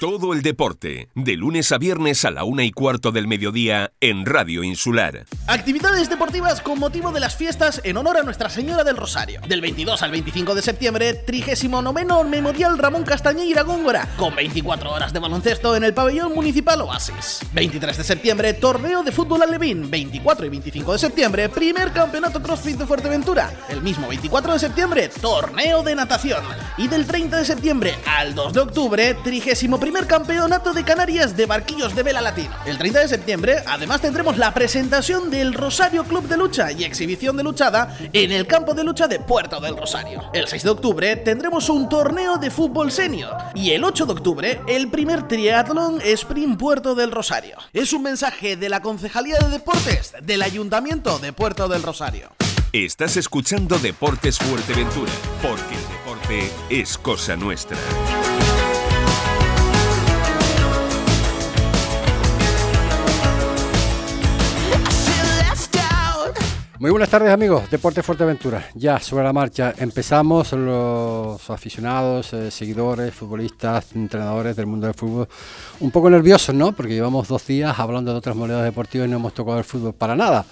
Todo el deporte, de lunes a viernes a la una y cuarto del mediodía en Radio Insular. Actividades deportivas con motivo de las fiestas en honor a Nuestra Señora del Rosario. Del 22 al 25 de septiembre, 39 Memorial Ramón Castañeira Góngora, con 24 horas de baloncesto en el pabellón municipal Oasis. 23 de septiembre, torneo de fútbol alevín. 24 y 25 de septiembre, primer campeonato CrossFit de Fuerteventura. El mismo 24 de septiembre, torneo de natación. Y del 30 de septiembre al 2 de octubre, 31 primer campeonato de Canarias de barquillos de vela latino. El 30 de septiembre, además tendremos la presentación del Rosario Club de Lucha y exhibición de luchada en el campo de lucha de Puerto del Rosario. El 6 de octubre tendremos un torneo de fútbol senior y el 8 de octubre el primer triatlón Sprint Puerto del Rosario. Es un mensaje de la Concejalía de Deportes del Ayuntamiento de Puerto del Rosario. Estás escuchando Deportes Fuerteventura, porque el deporte es cosa nuestra. Muy buenas tardes amigos, Deporte Fuerteventura. Ya sobre la marcha empezamos los aficionados, eh, seguidores, futbolistas, entrenadores del mundo del fútbol un poco nerviosos, ¿no? Porque llevamos dos días hablando de otras monedas deportivas y no hemos tocado el fútbol para nada.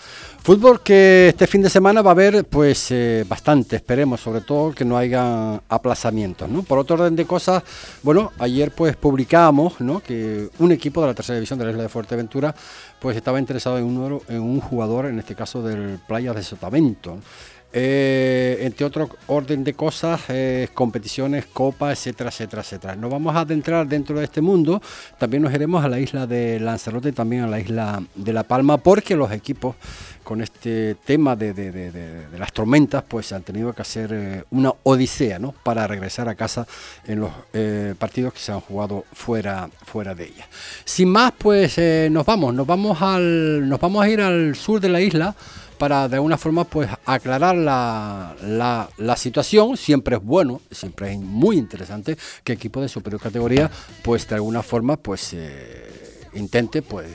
Fútbol que este fin de semana va a haber pues eh, bastante, esperemos, sobre todo que no haya aplazamientos, ¿no? Por otro orden de cosas, bueno, ayer pues publicamos, ¿no? Que un equipo de la tercera división de la isla de Fuerteventura pues estaba interesado en un, en un jugador, en este caso del Playa de Sotavento. Eh, entre otro orden de cosas, eh, competiciones, copas, etcétera, etcétera, etcétera. Nos vamos a adentrar dentro de este mundo, también nos iremos a la isla de Lanzarote también a la isla de La Palma, porque los equipos con este tema de, las tormentas, pues han tenido que hacer eh, una odisea, ¿no? Para regresar a casa en los eh, partidos que se han jugado fuera, fuera de ella. Sin más, pues nos vamos, nos vamos al, nos vamos a ir al sur de la isla para de alguna forma pues aclarar la, la, la, situación. Siempre es bueno, siempre es muy interesante que equipo de superior categoría pues de alguna forma pues intente pues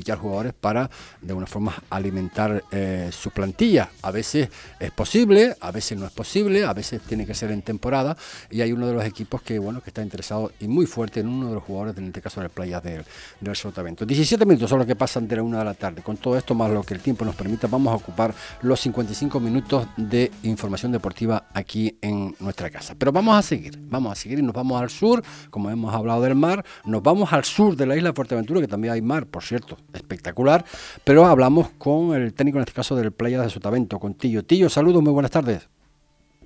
fichar jugadores para de alguna forma alimentar eh, su plantilla. A veces es posible, a veces no es posible, a veces tiene que ser en temporada y hay uno de los equipos que bueno que está interesado y muy fuerte en uno de los jugadores, en este caso de la playa del, del Sotavento. 17 minutos son los que pasan de la una de la tarde. Con todo esto más lo que el tiempo nos permita, vamos a ocupar los 55 minutos de información deportiva aquí en nuestra casa. Pero vamos a seguir, vamos a seguir y nos vamos al sur, como hemos hablado del mar, nos vamos al sur de la isla de Fuerteventura, que también hay mar, por cierto, espectacular, pero hablamos con el técnico en este caso del Playa de Sotavento, con Tillo. Tillo, saludos, muy buenas tardes.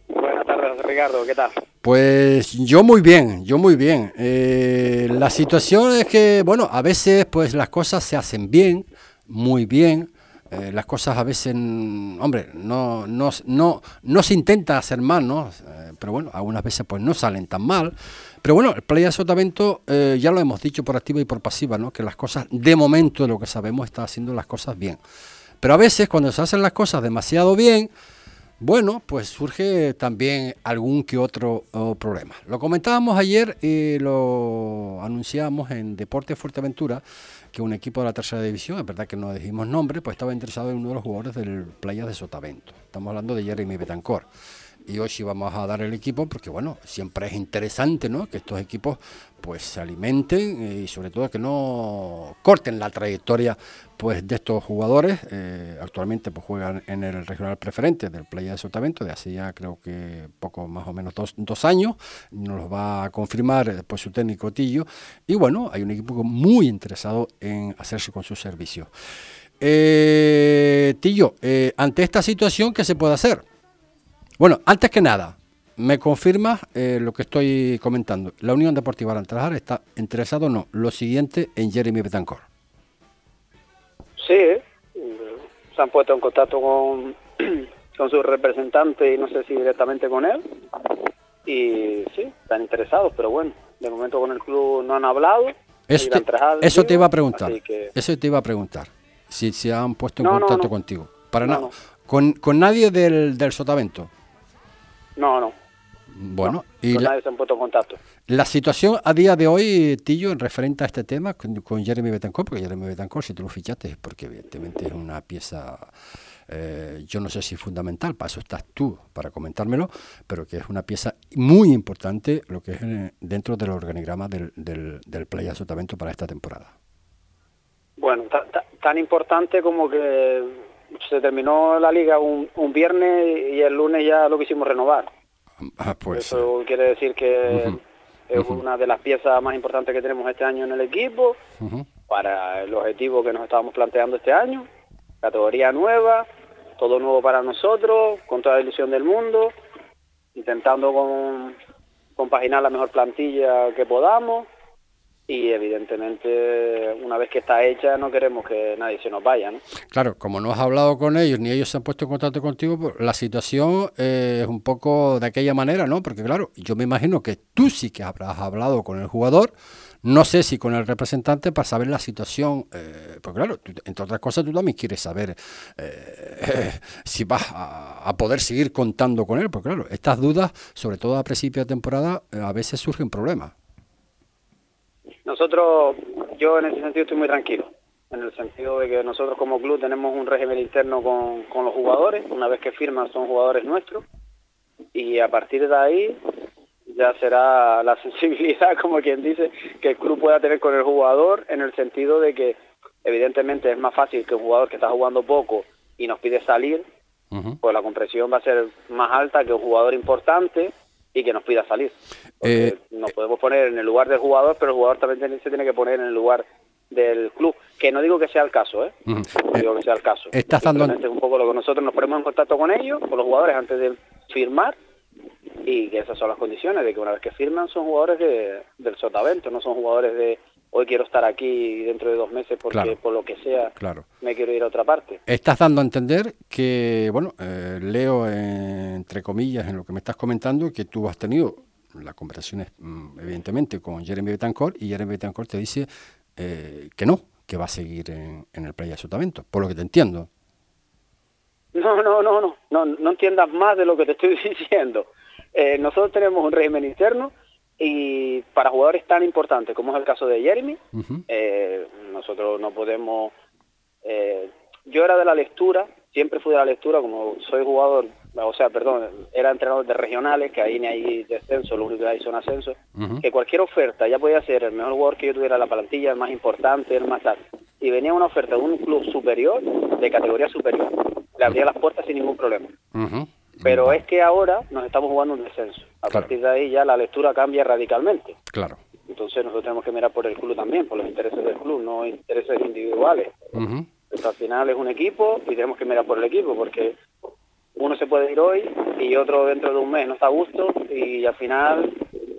Buenas tardes, Ricardo, ¿qué tal? Pues yo muy bien, yo muy bien. Eh, la situación es que, bueno, a veces pues las cosas se hacen bien, muy bien, eh, las cosas a veces, hombre, no, no, no, no se intenta hacer mal, ¿no? Eh, pero bueno, algunas veces pues no salen tan mal. Pero bueno, el Playa Sotavento, eh, ya lo hemos dicho por activa y por pasiva, ¿no? Que las cosas, de momento, de lo que sabemos, está haciendo las cosas bien. Pero a veces, cuando se hacen las cosas demasiado bien, bueno, pues surge también algún que otro problema. Lo comentábamos ayer y lo anunciamos en Deporte Fuerteventura, que un equipo de la tercera división, es verdad que no dijimos nombre, pues estaba interesado en uno de los jugadores del Playa de Sotavento. Estamos hablando de Jeremy Betancor y hoy sí vamos a dar el equipo porque bueno, siempre es interesante ¿no? que estos equipos pues se alimenten y sobre todo que no corten la trayectoria pues de estos jugadores. Eh, actualmente pues juegan en el regional preferente del Playa de Sotavento de hace ya creo que poco más o menos dos, años. Nos lo va a confirmar después pues, su técnico Tillo. Y bueno, hay un equipo muy interesado en hacerse con su servicio. Eh, Tillo, eh, ante esta situación, ¿qué se puede hacer? Bueno, antes que nada, me confirma eh, lo que estoy comentando. La Unión Deportiva Arantrajar está interesado o no. Lo siguiente en Jeremy Betancor. Sí, se han puesto en contacto con, con su representante y no sé si directamente con él. Y sí, están interesados, pero bueno, de momento con el club no han hablado. Eso te, eso te iba a preguntar. Eso te iba a preguntar. Si se han puesto en contacto contigo. Para nada. Con, con nadie del, del Sotavento. No, no. Bueno, y la, se han puesto en contacto. La situación a día de hoy, Tillo, en referente a este tema con, Jeremy Betancourt, porque Jeremy Betancourt, si tú lo fichaste, es porque evidentemente es una pieza eh, yo no sé si es fundamental, para eso estás tú, para comentármelo, pero que es una pieza muy importante lo que es eh, dentro del organigrama del, del, del Playa Sotavento para esta temporada. Bueno, tan importante como que se terminó la liga un, un, viernes y el lunes ya lo quisimos renovar. Ah, pues, Eso quiere decir que es una de las piezas más importantes que tenemos este año en el equipo para el objetivo que nos estábamos planteando este año. Categoría nueva, todo nuevo para nosotros, con toda la ilusión del mundo, intentando con, compaginar la mejor plantilla que podamos y evidentemente una vez que está hecha no queremos que nadie se nos vaya. ¿no? Claro, como no has hablado con ellos ni ellos se han puesto en contacto contigo, pues, la situación es un poco de aquella manera, ¿no? Porque claro, yo me imagino que tú sí que habrás hablado con el jugador, no sé si con el representante para saber la situación, eh, porque claro, entre otras cosas tú también quieres saber eh, si vas a, a, poder seguir contando con él, porque claro, estas dudas, sobre todo a principio de temporada, eh, a veces surgen problemas. Nosotros, yo en ese sentido estoy muy tranquilo, en el sentido de que nosotros como club tenemos un régimen interno con, con los jugadores, una vez que firman son jugadores nuestros, y a partir de ahí ya será la sensibilidad, como quien dice, que el club pueda tener con el jugador, en el sentido de que evidentemente es más fácil que un jugador que está jugando poco y nos pide salir, pues la compresión va a ser más alta que un jugador importante y que nos pida salir. Eh, nos podemos poner en el lugar del jugador, pero el jugador también se tiene que poner en el lugar del club, que no digo que sea el caso, ¿eh? No digo que sea el caso. Estás dando... Es un poco lo que nosotros nos ponemos en contacto con ellos, con los jugadores antes de firmar, y que esas son las condiciones, de que una vez que firman son jugadores de, del sotavento, no son jugadores de hoy quiero estar aquí dentro de dos meses porque por lo que sea claro. me quiero ir a otra parte. Estás dando a entender que, bueno, eh, leo entre comillas en lo que me estás comentando que tú has tenido las conversaciones mm, evidentemente con Jeremy Betancourt y Jeremy Betancourt te dice eh, que no, que va a seguir en, el Playa Sotavento, por lo que te entiendo. No, no, no, no, no, no entiendas más de lo que te estoy diciendo. Eh, nosotros tenemos un régimen interno y para jugadores tan importantes como es el caso de Jeremy, eh, nosotros no podemos... Eh, yo era de la lectura, siempre fui de la lectura, como soy jugador, o sea, perdón, era entrenador de regionales, que ahí ni hay descenso, lo único que hay son ascensos, que cualquier oferta, ya podía ser el mejor jugador que yo tuviera la plantilla, el más importante, el más tal, y venía una oferta de un club superior, de categoría superior, le abría las puertas sin ningún problema. Pero es que ahora nos estamos jugando un descenso. A partir de ahí ya la lectura cambia radicalmente. Claro. Entonces nosotros tenemos que mirar por el club también, por los intereses del club, no intereses individuales. al final es un equipo y tenemos que mirar por el equipo, porque uno se puede ir hoy y otro dentro de un mes no está a gusto y al final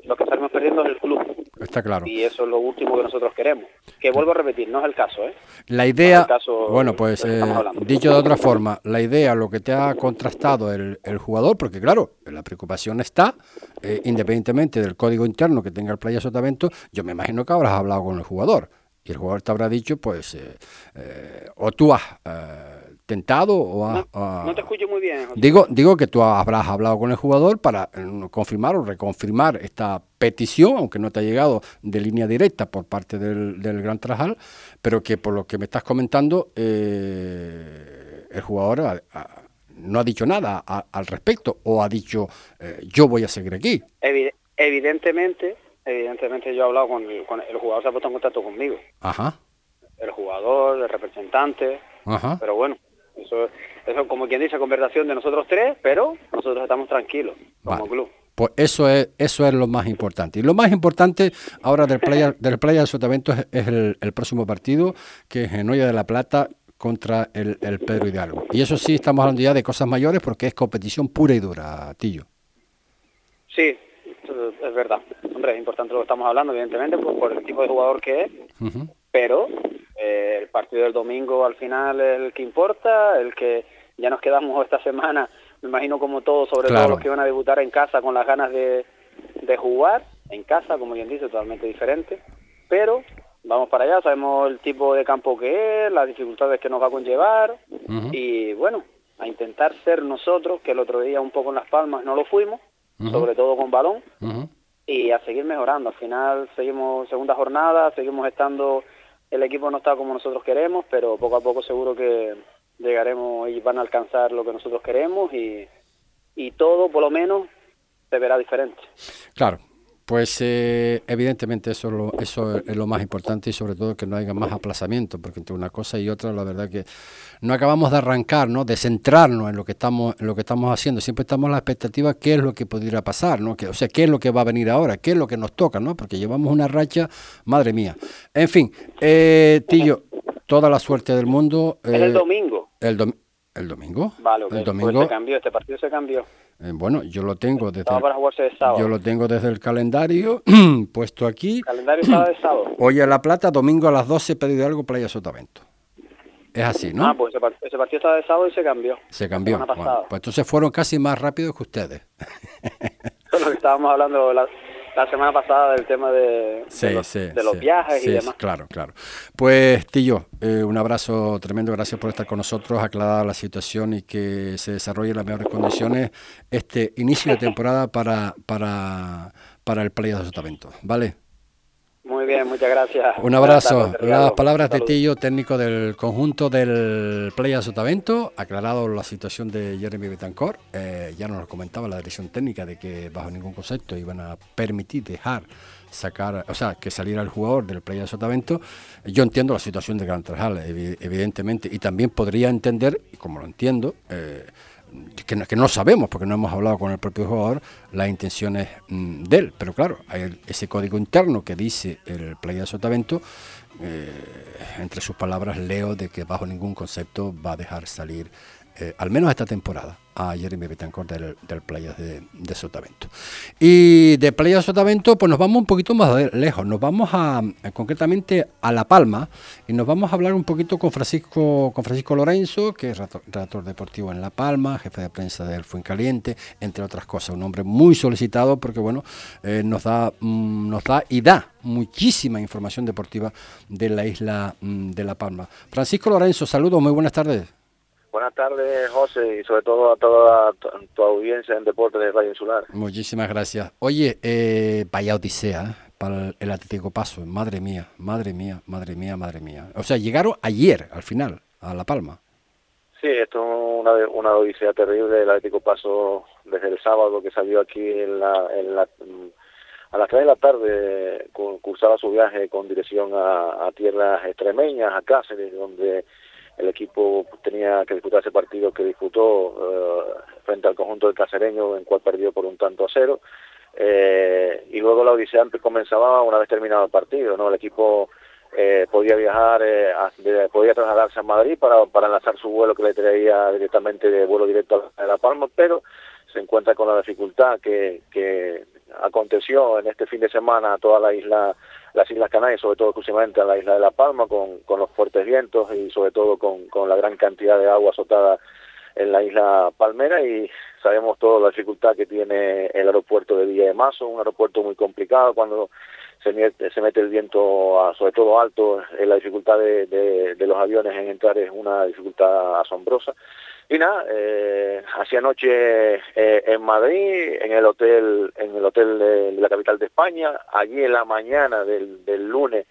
lo que estamos perdiendo es el club. Está claro. Y eso es lo último que nosotros queremos. Que vuelvo a repetir, no es el caso, ¿eh? La idea, bueno, pues eh, dicho de otra forma, la idea, lo que te ha contrastado el, el jugador, porque claro, la preocupación está, eh, independientemente del código interno que tenga el Playa Sotavento, yo me imagino que habrás hablado con el jugador. Y el jugador te habrá dicho, pues, eh, o tú has tentado o no, te escucho muy bien. Digo, digo que tú habrás hablado con el jugador para eh, confirmar o reconfirmar esta petición, aunque no te ha llegado de línea directa por parte del, Gran Trajal, pero que por lo que me estás comentando, eh, el jugador no ha dicho nada al respecto o ha dicho eh, yo voy a seguir aquí. evidentemente, evidentemente yo he hablado con el, con el jugador, se ha puesto en contacto conmigo. Ajá. El jugador, el representante, Ajá. pero bueno, eso, eso como quien dice, conversación de nosotros tres, pero nosotros estamos tranquilos como club. Pues eso es, eso es lo más importante. Y lo más importante ahora del Playa, del playa del Sotavento es, el, próximo partido, que es en Olla de la Plata contra el, el, Pedro Hidalgo. Y eso sí, estamos hablando ya de cosas mayores porque es competición pura y dura, Tillo. Sí, es verdad. Hombre, es importante lo que estamos hablando, evidentemente, pues, por el tipo de jugador que es, pero eh, el partido del domingo al final es el que importa, el que ya nos quedamos esta semana, me imagino como todos, sobre todo los que van a debutar en casa con las ganas de, de jugar, en casa, como bien dice, totalmente diferente, pero vamos para allá, sabemos el tipo de campo que es, las dificultades que nos va a conllevar. Y bueno, a intentar ser nosotros, que el otro día un poco en Las Palmas no lo fuimos, sobre todo con balón, y a seguir mejorando. Al final seguimos segunda jornada, seguimos estando el equipo no está como nosotros queremos, pero poco a poco seguro que, llegaremos y van a alcanzar lo que nosotros queremos y, y todo, por lo menos, se verá diferente. Claro, pues eh, evidentemente eso es, lo, eso es lo más importante y sobre todo que no haya más aplazamiento, porque entre una cosa y otra la verdad que no acabamos de arrancar, ¿no? de centrarnos en lo que estamos en lo que estamos haciendo. Siempre estamos en la expectativa qué es lo que pudiera pasar, ¿no? Que, o sea, qué es lo que va a venir ahora, qué es lo que nos toca, ¿no? Porque llevamos una racha, madre mía. En fin, eh, Tillo, toda la suerte del mundo. es el eh, domingo. El, el domingo. Vale, el pues domingo. se cambió, este partido se cambió. Eh, bueno, yo lo tengo desde el, yo lo tengo desde el calendario puesto aquí. calendario estaba de sábado. Hoy a La Plata, domingo a las 12, pedido algo, Playa Sotavento. Es así, ¿no? Ah, pues ese, partido estaba de sábado y se cambió. Se cambió. Bueno, pues entonces fueron casi más rápidos que ustedes. lo que estábamos hablando la, la semana pasada del tema de, los, viajes y demás. Claro, claro. Pues, Tillo, eh, un abrazo tremendo, gracias por estar con nosotros, aclarar la situación y que se desarrolle en las mejores condiciones este inicio de temporada para, para, para el Playa de Sotavento. ¿Vale? Muy bien, muchas gracias. Un abrazo. Las palabras de Tillo, técnico del conjunto del Playa Sotavento, aclarado la situación de Jeremy Betancourt. Eh, ya nos lo comentaba la dirección técnica de que bajo ningún concepto iban a permitir dejar sacar, o sea, que saliera el jugador del Playa Sotavento. Yo entiendo la situación de Gran Trajal, evidentemente, y también podría entender, y como lo entiendo, eh, que no, que no, sabemos porque no hemos hablado con el propio jugador las intenciones mm, de él, pero claro, ese código interno que dice el Playa de Sotavento, eh, entre sus palabras leo de que bajo ningún concepto va a dejar salir, eh, al menos esta temporada, a Jeremy Betancourt del, del Playas de, Sotavento. Y de Playas de Sotavento, pues nos vamos un poquito más lejos, nos vamos a, concretamente a La Palma y nos vamos a hablar un poquito con Francisco, con Francisco Lorenzo, que es redactor deportivo en La Palma, jefe de prensa del Fuencaliente, entre otras cosas, un hombre muy solicitado porque bueno, eh, nos da, mm, nos da y da muchísima información deportiva de la isla mm, de La Palma. Francisco Lorenzo, saludos, muy buenas tardes. Buenas tardes, José, y sobre todo a toda tu, audiencia en Deportes de Valle Insular. Muchísimas gracias. Oye, eh, vaya odisea ¿eh? para el Atlético Paso. Madre mía, madre mía, madre mía, madre mía. O sea, llegaron ayer, al final, a La Palma. Sí, esto es una, una odisea terrible. El Atlético Paso, desde el sábado que salió aquí en la, en la a las 3 de la tarde cursaba su viaje con dirección a, a tierras extremeñas, a Cáceres, donde el equipo tenía que disputar ese partido que disputó eh, frente al conjunto del casereño, en cual perdió por un tanto a cero. Eh, y luego la odisea comenzaba una vez terminado el partido, ¿no? El equipo eh, podía viajar, podía trasladarse a Madrid para, para enlazar su vuelo que le traía directamente de vuelo directo a La Palma, pero se encuentra con la dificultad que, que aconteció en este fin de semana a toda la isla las Islas Canarias, sobre todo exclusivamente a la isla de La Palma, con, con los fuertes vientos y sobre todo con, con la gran cantidad de agua azotada en la isla Palmera y sabemos toda la dificultad que tiene el aeropuerto de Villa de Mazo, un aeropuerto muy complicado cuando se mete, se mete el viento sobre todo alto, la dificultad de, de, los aviones en entrar es una dificultad asombrosa. Y nada, eh, hacia anoche eh, en Madrid, en el hotel, en el hotel de, la capital de España, allí en la mañana del, lunes,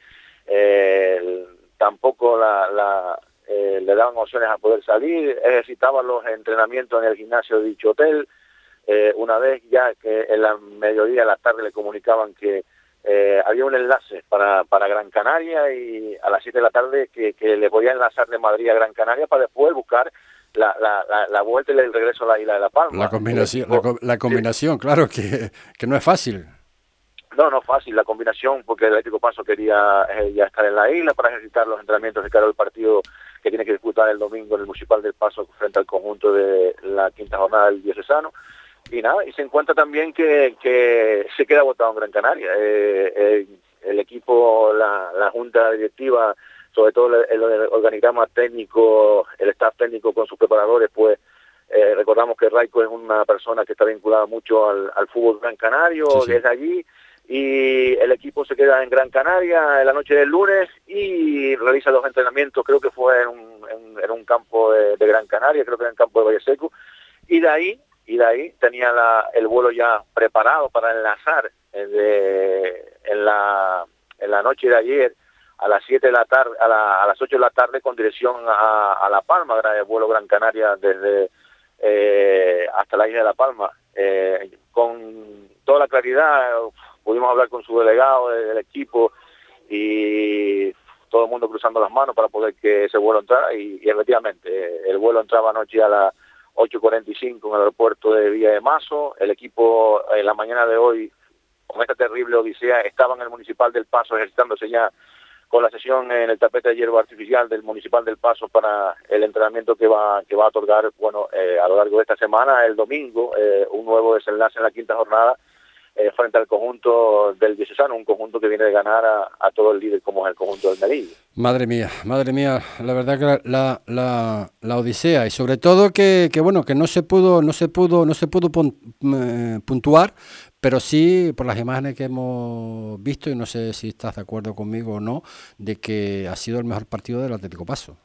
eh, tampoco la, la eh, le daban opciones a poder salir, ejercitaban los entrenamientos en el gimnasio de dicho hotel, eh, una vez ya que en la mediodía, en la tarde le comunicaban que eh, había un enlace para, para Gran Canaria y a las 7 de la tarde que, que le podía enlazar de Madrid a Gran Canaria para después buscar la, la, la, vuelta y el regreso a la isla de La Palma. La combinación, la, combinación claro, que, que no es fácil. No, no es fácil la combinación, porque el Atlético Paso quería eh, ya estar en la isla para ejercitar los entrenamientos de cara al partido que tiene que disputar el domingo en el Municipal del Paso frente al conjunto de la quinta jornada del Diocesano. Y nada, y se encuentra también que, que se queda votado en Gran Canaria. Eh, eh, el equipo, la, la junta directiva sobre todo el, organigrama técnico, el staff técnico con sus preparadores, pues eh, recordamos que Raico es una persona que está vinculada mucho al, fútbol gran canario desde allí y el equipo se queda en Gran Canaria en la noche del lunes y realiza los entrenamientos, creo que fue en un, en, un campo de, Gran Canaria, creo que en el campo de Valle Seco, y de ahí, y de ahí tenía la, el vuelo ya preparado para enlazar eh, de, en, la, en la noche de ayer a las 7 de la tarde, a, las 8 de la tarde con dirección a, La Palma, el vuelo Gran Canaria desde eh, hasta la isla de La Palma. Eh, con toda la claridad, pudimos hablar con su delegado del equipo y todo el mundo cruzando las manos para poder que ese vuelo entrara y, efectivamente el vuelo entraba anoche a las 8.45 en el aeropuerto de Villa de Mazo, el equipo en la mañana de hoy con esta terrible odisea estaba en el municipal del Paso ejercitándose ya con la sesión en el tapete de hierba artificial del Municipal del Paso para el entrenamiento que va que va a otorgar bueno eh, a lo largo de esta semana, el domingo, eh, un nuevo desenlace en la quinta jornada eh, frente al conjunto del Diocesano, un conjunto que viene de ganar a, todo el líder como es el conjunto del Melilla. Madre mía, madre mía, la verdad que la, la, la odisea y sobre todo que, que, bueno que no se pudo no se pudo no se pudo puntuar pero sí, por las imágenes que hemos visto, y no sé si estás de acuerdo conmigo o no, de que ha sido el mejor partido del Atlético Paso.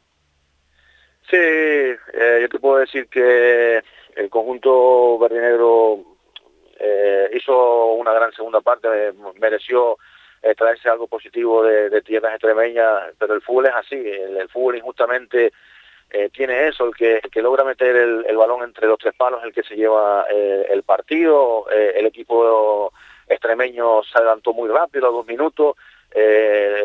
Sí, eh, yo te puedo decir que el conjunto verde eh, hizo una gran segunda parte, mereció eh, traerse algo positivo de, tierras extremeñas, pero el fútbol es así, el fútbol injustamente eh, tiene eso, el que, logra meter el, balón entre los tres palos, el que se lleva eh, el partido, eh, el equipo extremeño se adelantó muy rápido a dos minutos,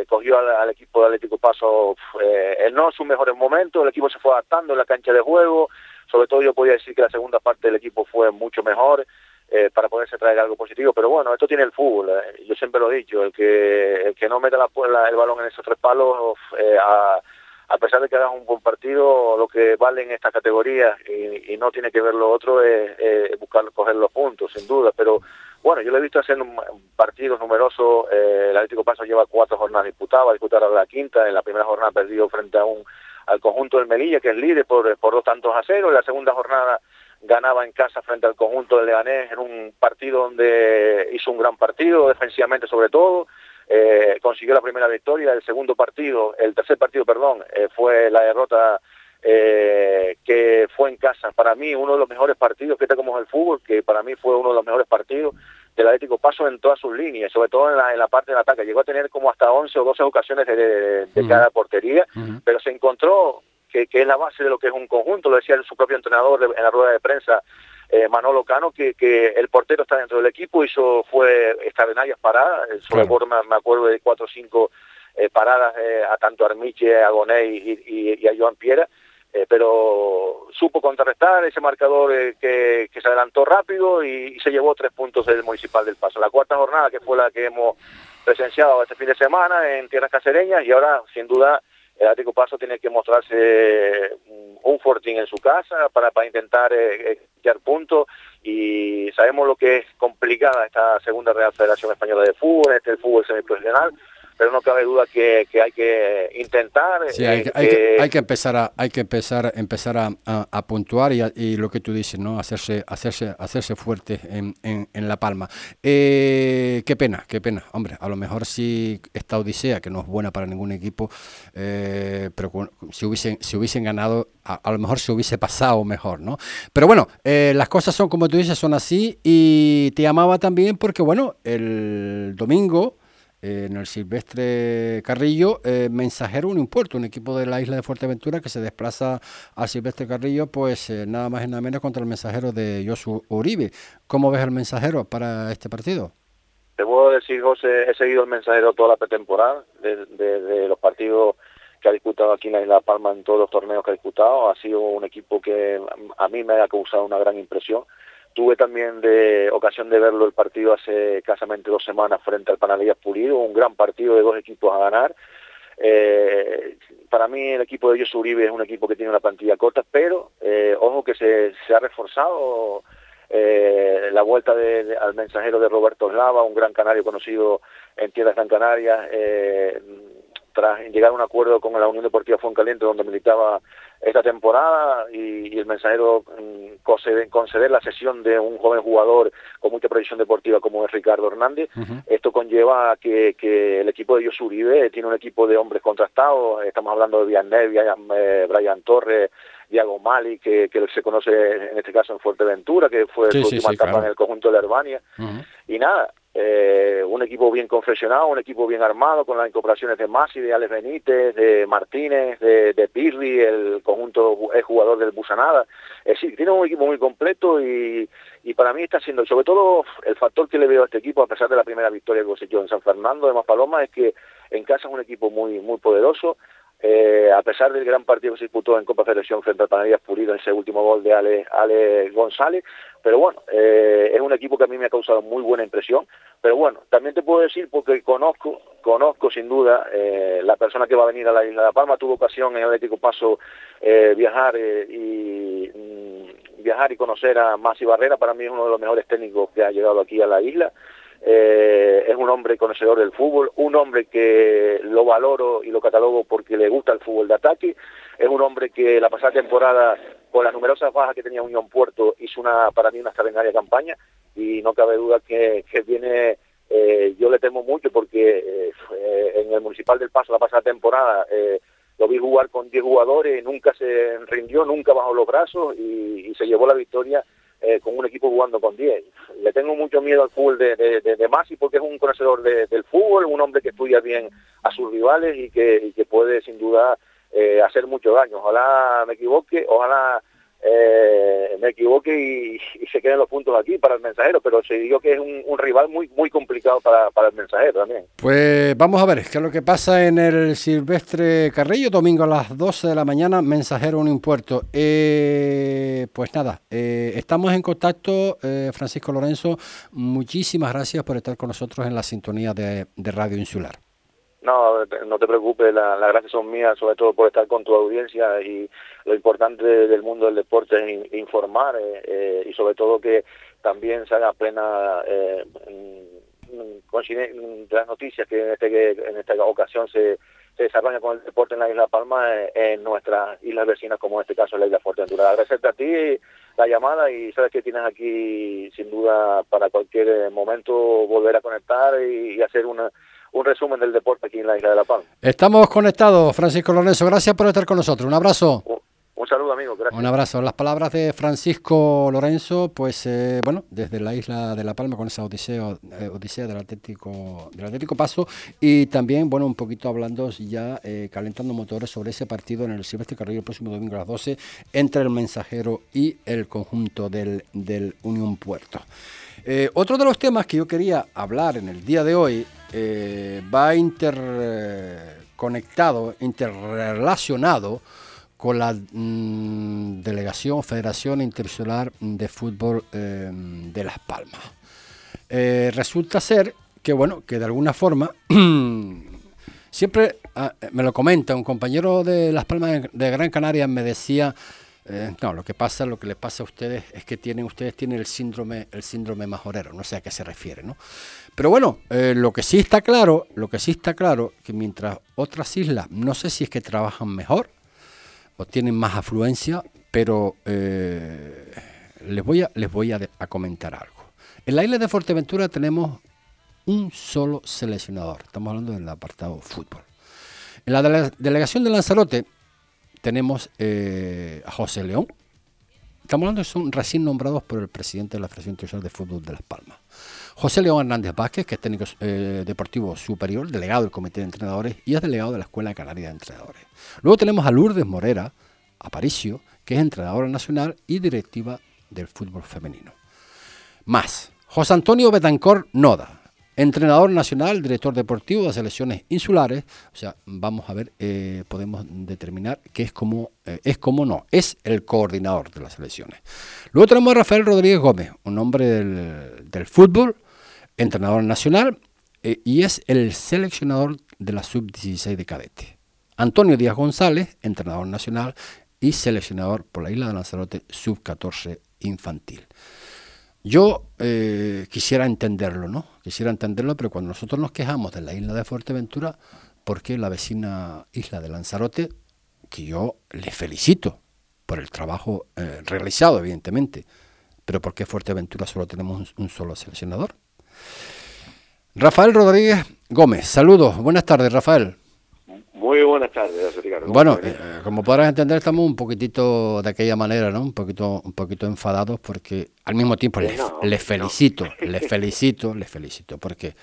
cogió al, equipo de Atlético Paso en no sus mejores momentos, el equipo se fue adaptando en la cancha de juego, sobre todo yo podía decir que la segunda parte del equipo fue mucho mejor, para poderse traer algo positivo. Pero bueno, esto tiene el fútbol. yo siempre lo he dicho, el que el que no meta la, el balón en esos tres palos a, a pesar de que hagas un buen partido, lo que vale en esta categoría y, no tiene que ver lo otro es, buscar coger los puntos, sin duda. Pero bueno, yo lo he visto hacer partidos numerosos. Eh, el Atlético Paso lleva cuatro jornadas disputadas, va a la quinta. En la primera jornada perdido frente a un al conjunto del Melilla, que es líder por, por dos tantos a cero. En la segunda jornada ganaba en casa frente al conjunto del Leganés en un partido donde hizo un gran partido, defensivamente sobre todo eh, consiguió la primera victoria, el segundo partido, el tercer partido, perdón, eh, fue la derrota eh, que fue en casa. Para mí uno de los mejores partidos, que está como es el fútbol, que para mí fue uno de los mejores partidos del Atlético Paso en todas sus líneas, sobre todo en la, en la parte del ataque. Llegó a tener como hasta 11 o 12 ocasiones de, cada portería, pero se encontró que, que, es la base de lo que es un conjunto, lo decía su propio entrenador en la rueda de prensa eh, Manolo Cano, que, que, el portero está dentro del equipo, hizo fue extraordinarias paradas, eh, sobre me acuerdo de cuatro o cinco eh, paradas eh, a tanto Armiche, a Goné y, a Joan Piera, pero supo contrarrestar ese marcador que, que, se adelantó rápido y, se llevó tres puntos del Municipal del Paso. La cuarta jornada, que fue la que hemos presenciado este fin de semana en tierras casereñas, y ahora, sin duda, el Atlético Paso tiene que mostrarse un fortín en su casa para, para intentar eh, eh puntos. Y sabemos lo que es complicada esta segunda Real Federación Española de Fútbol, este el fútbol semiprofesional, pero no cabe duda que, hay que intentar sí, hay, que, hay, que, empezar a hay que empezar empezar a, a, puntuar y, y, lo que tú dices no hacerse hacerse hacerse fuerte en, en, la palma. Eh, qué pena qué pena. Hombre a lo mejor si esta odisea que no es buena para ningún equipo eh, pero si hubiesen si hubiesen ganado a, lo mejor se hubiese pasado mejor no pero bueno eh, las cosas son como tú dices son así y te llamaba también porque bueno el domingo en el Silvestre Carrillo, eh, mensajero un impuesto, un equipo de la isla de Fuerteventura que se desplaza al Silvestre Carrillo, pues eh, nada más y nada menos contra el mensajero de Josu Uribe. ¿Cómo ves el mensajero para este partido? Te puedo decir, José, he seguido el mensajero toda la pretemporada, de, los partidos que ha disputado aquí en la Isla Palma en todos los torneos que ha disputado. Ha sido un equipo que a mí me ha causado una gran impresión Tuve también de ocasión de verlo el partido hace casamente dos semanas frente al Panalías Pulido, un gran partido de dos equipos a ganar. Eh, para mí el equipo de ellos Uribe es un equipo que tiene una plantilla corta, pero eh, ojo que se, se ha reforzado eh, la vuelta de, al mensajero de Roberto Slava, un gran canario conocido en tierras Gran Canarias, eh, tras llegar a un acuerdo con la Unión Deportiva Fuencaliente donde militaba esta temporada y, el mensajero mm, conceder, conceder, la sesión de un joven jugador con mucha proyección deportiva como es Ricardo Hernández. Esto conlleva que, que el equipo de Uribe tiene un equipo de hombres contrastados, estamos hablando de Vianney, Brian, Brian Torres, Diago Mali, que, que, se conoce en este caso en Fuerteventura, que fue su última etapa en el conjunto de la Herbania. Y nada, eh, un equipo bien confeccionado, un equipo bien armado, con las incorporaciones de Masi, de Alex Benítez, de Martínez, de, de Pirri, el conjunto es jugador del Busanada. Es decir, tiene un equipo muy completo y, y para mí está siendo, sobre todo el factor que le veo a este equipo, a pesar de la primera victoria que cosechó en San Fernando de Maspaloma, es que en casa es un equipo muy, muy poderoso, eh, a pesar del gran partido que se disputó en Copa Federación frente al Panaderías Pulido en ese último gol de Ale, Ale González, pero bueno, eh, es un equipo que a mí me ha causado muy buena impresión, pero bueno, también te puedo decir porque conozco, conozco sin duda eh, la persona que va a venir a la isla de La Palma, tuvo ocasión en Atlético Paso eh, viajar eh, y mm, viajar y conocer a Masi Barrera, para mí es uno de los mejores técnicos que ha llegado aquí a la isla, eh, es un hombre conocedor del fútbol, un hombre que lo valoro y lo catalogo porque le gusta el fútbol de ataque, es un hombre que la pasada temporada, con las numerosas bajas que tenía Unión Puerto, hizo una para mí una extraordinaria campaña. Y no cabe duda que, que viene, eh, yo le temo mucho porque eh, en el Municipal del Paso la pasada temporada eh, lo vi jugar con 10 jugadores, nunca se rindió, nunca bajó los brazos y, y se llevó la victoria eh, con un equipo jugando con 10. Le tengo mucho miedo al fútbol de, de, de, Masi porque es un conocedor de, del fútbol, un hombre que estudia bien a sus rivales y que, y que puede sin duda eh, hacer mucho daño. Ojalá me equivoque, ojalá eh, me equivoque y, se queden los puntos aquí para el mensajero, pero se digo que es un, un rival muy muy complicado para, para, el mensajero también. Pues vamos a ver qué es lo que pasa en el Silvestre Carrillo, domingo a las 12 de la mañana, mensajero un impuerto. Eh, pues nada, eh, estamos en contacto, eh, Francisco Lorenzo, muchísimas gracias por estar con nosotros en la sintonía de, de Radio Insular. No, no te preocupes, las la gracias son mías, sobre todo por estar con tu audiencia y lo importante del mundo del deporte es informar eh, eh, y sobre todo que también se haga plena eh, de las noticias que en, este, en esta ocasión se, se desarrolla con el deporte en la Isla Palma en nuestras islas vecinas, como en este caso la Isla Fuerteventura. Agradecerte a ti la llamada y sabes que tienes aquí sin duda para cualquier momento volver a conectar y hacer una un resumen del deporte aquí en la isla de La Palma. Estamos conectados, Francisco Lorenzo. Gracias por estar con nosotros. Un abrazo. Un, un saludo, amigo. Gracias. Un abrazo. Las palabras de Francisco Lorenzo, pues eh, bueno, desde la isla de La Palma con esa odisea, eh, odisea del Atlético del Atlético Paso y también, bueno, un poquito hablando ya, eh, calentando motores sobre ese partido en el Silvestre Carrillo el próximo domingo a las 12 entre el Mensajero y el conjunto del, del Unión Puerto. Eh, otro de los temas que yo quería hablar en el día de hoy eh, va interconectado, interrelacionado con la mmm, delegación Federación Internacional de Fútbol eh, de Las Palmas. Eh, resulta ser que, bueno, que de alguna forma, siempre ah, me lo comenta un compañero de Las Palmas de Gran Canaria, me decía, eh, no, lo que pasa, lo que les pasa a ustedes es que tienen, ustedes tienen el síndrome, el síndrome majorero, no sé a qué se refiere, ¿no? Pero bueno, eh, lo que sí está claro, lo que sí está claro, que mientras otras islas, no sé si es que trabajan mejor o tienen más afluencia, pero eh, les voy a, les voy a, comentar algo. En la isla de Fuerteventura tenemos un solo seleccionador, estamos hablando del apartado fútbol. En la dele delegación de Lanzarote tenemos eh, a José León. Estamos hablando de son recién nombrados por el presidente de la Federación Internacional de Fútbol de Las Palmas. José León Hernández Vázquez, que es técnico eh, deportivo superior, delegado del Comité de Entrenadores y es delegado de la Escuela Canaria de Entrenadores. Luego tenemos a Lourdes Morera Aparicio, que es entrenadora nacional y directiva del fútbol femenino. Más, José Antonio Betancor Noda, entrenador nacional, director deportivo de selecciones insulares, o sea, vamos a ver, eh, podemos determinar que es como, eh, es como no, es el coordinador de las selecciones. Luego tenemos a Rafael Rodríguez Gómez, un hombre del, del fútbol, entrenador nacional, eh, y es el seleccionador de la sub-16 de cadete. Antonio Díaz González, entrenador nacional y seleccionador por la isla de Lanzarote sub-14 infantil. Yo eh, quisiera entenderlo, ¿no? Quisiera entenderlo, pero cuando nosotros nos quejamos de la isla de Fuerteventura, ¿por qué la vecina isla de Lanzarote, que yo le felicito por el trabajo eh, realizado, evidentemente, pero ¿por qué Fuerteventura solo tenemos un, un solo seleccionador? Rafael Rodríguez Gómez, saludos, buenas tardes, Rafael. Muy buenas tardes, Ricardo. Bueno, eh, como podrás entender, estamos un poquitito de aquella manera, ¿no? Un poquito, un poquito enfadados porque al mismo tiempo les, felicito, les felicito, les felicito, porque,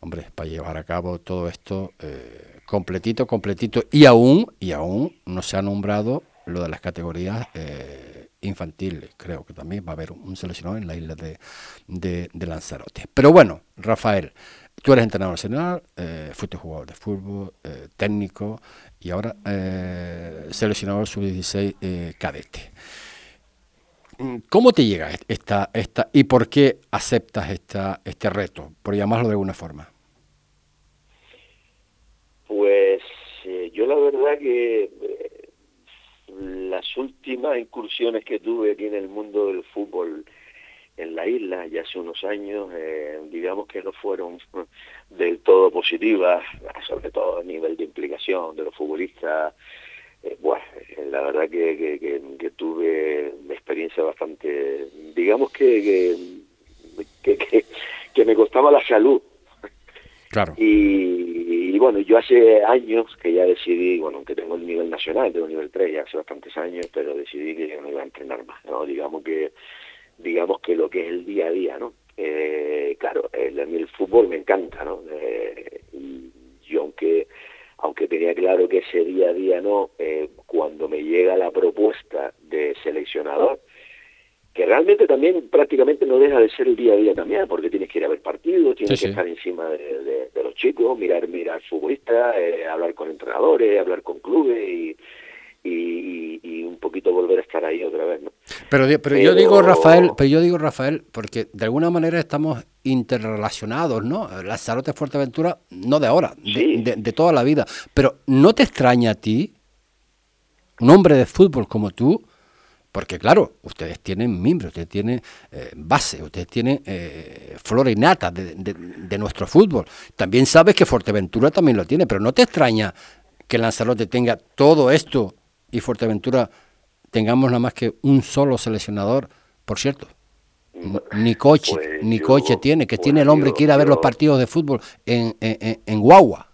hombre, para llevar a cabo todo esto eh, completito, completito, y aún, y aún no se ha nombrado lo de las categorías eh, infantiles. Creo que también va a haber un seleccionado en la isla de, de Lanzarote. Pero bueno, Rafael. Tú eres entrenador nacional, eh, fuiste jugador de fútbol, eh, técnico y ahora eh, seleccionador sub-16 eh, cadete. ¿Cómo te llega esta, esta y por qué aceptas esta, este reto, por llamarlo de alguna forma? Pues yo la verdad que las últimas incursiones que tuve aquí en el mundo del fútbol en la isla ya hace unos años, eh, digamos que no fueron del todo positivas, sobre todo a nivel de implicación de los futbolistas. Eh, bueno, eh, la verdad que, que, tuve una experiencia bastante, digamos que, que, que, me costaba la salud. Claro. Y, y, bueno, yo hace años que ya decidí, bueno, aunque tengo el nivel nacional, tengo el nivel 3 ya hace bastantes años, pero decidí que no iba a entrenar más, ¿no? Digamos que digamos que lo que es el día a día, ¿no? Eh, claro, el, a mí el fútbol me encanta, ¿no? Eh, y yo aunque aunque tenía claro que ese día a día no, eh, cuando me llega la propuesta de seleccionador, que realmente también prácticamente no deja de ser el día a día también, porque tienes que ir a ver partidos, tienes que estar encima de, los chicos, mirar, mirar futbolistas, eh, hablar con entrenadores, hablar con clubes y y, un poquito volver a estar ahí otra vez, ¿no? Pero, pero, yo digo Rafael, pero yo digo Rafael, porque de alguna manera estamos interrelacionados, ¿no? Lanzarote Fuerteventura, no de ahora, de, toda la vida. Pero ¿no te extraña a ti, un hombre de fútbol como tú, porque claro, ustedes tienen miembros, ustedes tienen eh, base, ustedes tienen eh, flora y nata de, de, nuestro fútbol. También sabes que Fuerteventura también lo tiene, pero ¿no te extraña que Lanzarote tenga todo esto y Fuerteventura tengamos nada más que un solo seleccionador, por cierto. Ni coche, pues ni coche tiene, que tiene el hombre que ir a ver los partidos de fútbol en, en, en Guagua.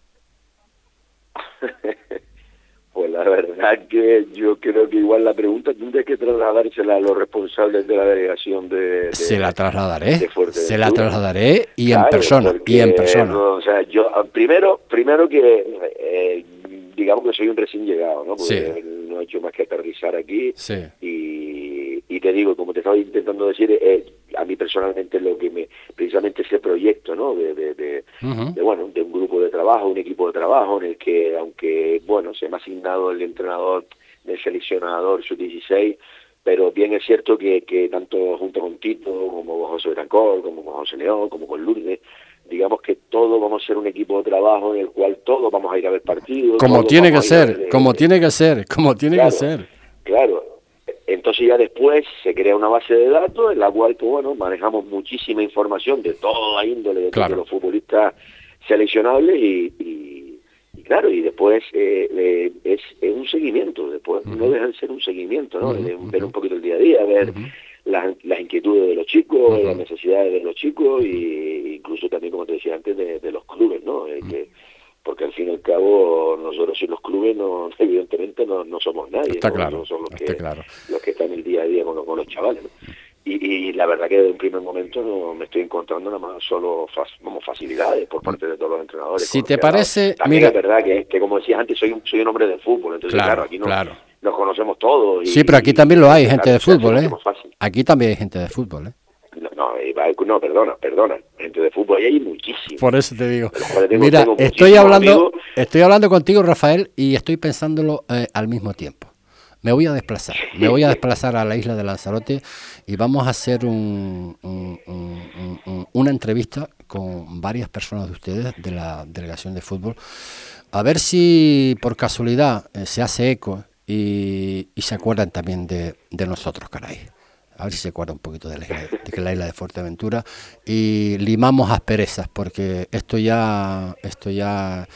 pues la verdad que yo creo que igual la pregunta tendría que trasladársela a los responsables de la delegación de, se la trasladaré se la trasladaré y en persona y en persona o sea yo primero primero que eh, digamos que soy un recién llegado, ¿no? Porque no he hecho más que aterrizar aquí. Y, y, te digo, como te estaba intentando decir, eh, a mí personalmente lo que me, precisamente ese proyecto, ¿no? De, de, de, bueno, de un grupo de trabajo, un equipo de trabajo en el que, aunque, bueno, se me ha asignado el entrenador, el seleccionador sub-16, pero bien es cierto que, que tanto junto con Tito, como con José Betancor, como con José León, como con Lourdes, digamos que todos vamos a ser un equipo de trabajo en el cual todos vamos a ir a ver partidos. Como tiene que ser, como tiene que ser, como tiene que ser. Claro. Entonces ya después se crea una base de datos en la cual, pues, bueno, manejamos muchísima información de toda índole, de todos los futbolistas seleccionables y, claro, y después eh, es, un seguimiento, después no deja de ser un seguimiento, ¿no? ver un poquito el día a día, ver las, las inquietudes de los chicos, las necesidades de los chicos e incluso también, como te decía antes, de, los clubes, ¿no? Eh, que, porque al fin y al cabo nosotros sin los clubes no evidentemente no, no somos nadie está claro son los que claro. los que están el día a día con, con los chavales. Y, la verdad que desde un primer momento no me estoy encontrando nada más solo como facilidades por parte de todos los entrenadores si te parece también es verdad que, que, como decías antes soy un, soy un hombre de fútbol entonces claro, aquí no claro nos conocemos todos. sí, pero aquí también lo hay, gente de fútbol, ¿eh? Aquí también hay gente de fútbol, ¿eh? No, no, perdona, perdona. Gente de fútbol hay muchísimo. Por eso te digo. Mira, estoy hablando, estoy hablando contigo, Rafael, y estoy pensándolo eh, al mismo tiempo. Me voy a desplazar, me voy a desplazar a la isla de Lanzarote y vamos a hacer un, una entrevista con varias personas de ustedes de la delegación de fútbol, a ver si por casualidad eh, se hace eco y, se acuerdan también de, nosotros, caray. A ver si se acuerdan un poquito de la, isla, de la isla de Fuerteventura y limamos asperezas porque esto ya, esto ya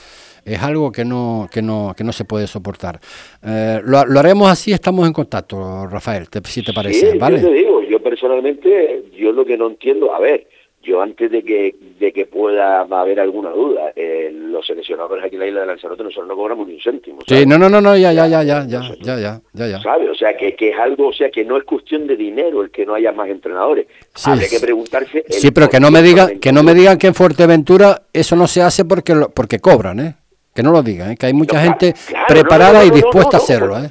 es algo que no, que no, que no se puede soportar. Eh, lo, haremos así, estamos en contacto, Rafael, si te parece, ¿vale? Yo te digo, yo personalmente, yo lo que no entiendo, a ver, yo antes de que de que pueda haber alguna duda, eh, los seleccionadores aquí en la isla de Lanzarote nosotros no cobramos ni un céntimo. Sí, no, no, no, no, ya, ya, ya, ya, ya, ya, ya, ya, ya. ¿Sabe? O sea, que, que es algo, o sea, que no es cuestión de dinero el que no haya más entrenadores. Sí, Habría que preguntarse... Sí, pero que no me digan que no me digan que en Fuerteventura eso no se hace porque lo- porque cobran, ¿eh? Que no lo digan, ¿eh? que hay mucha No, gente claro, preparada no, no, y dispuesta a hacerlo, ¿eh?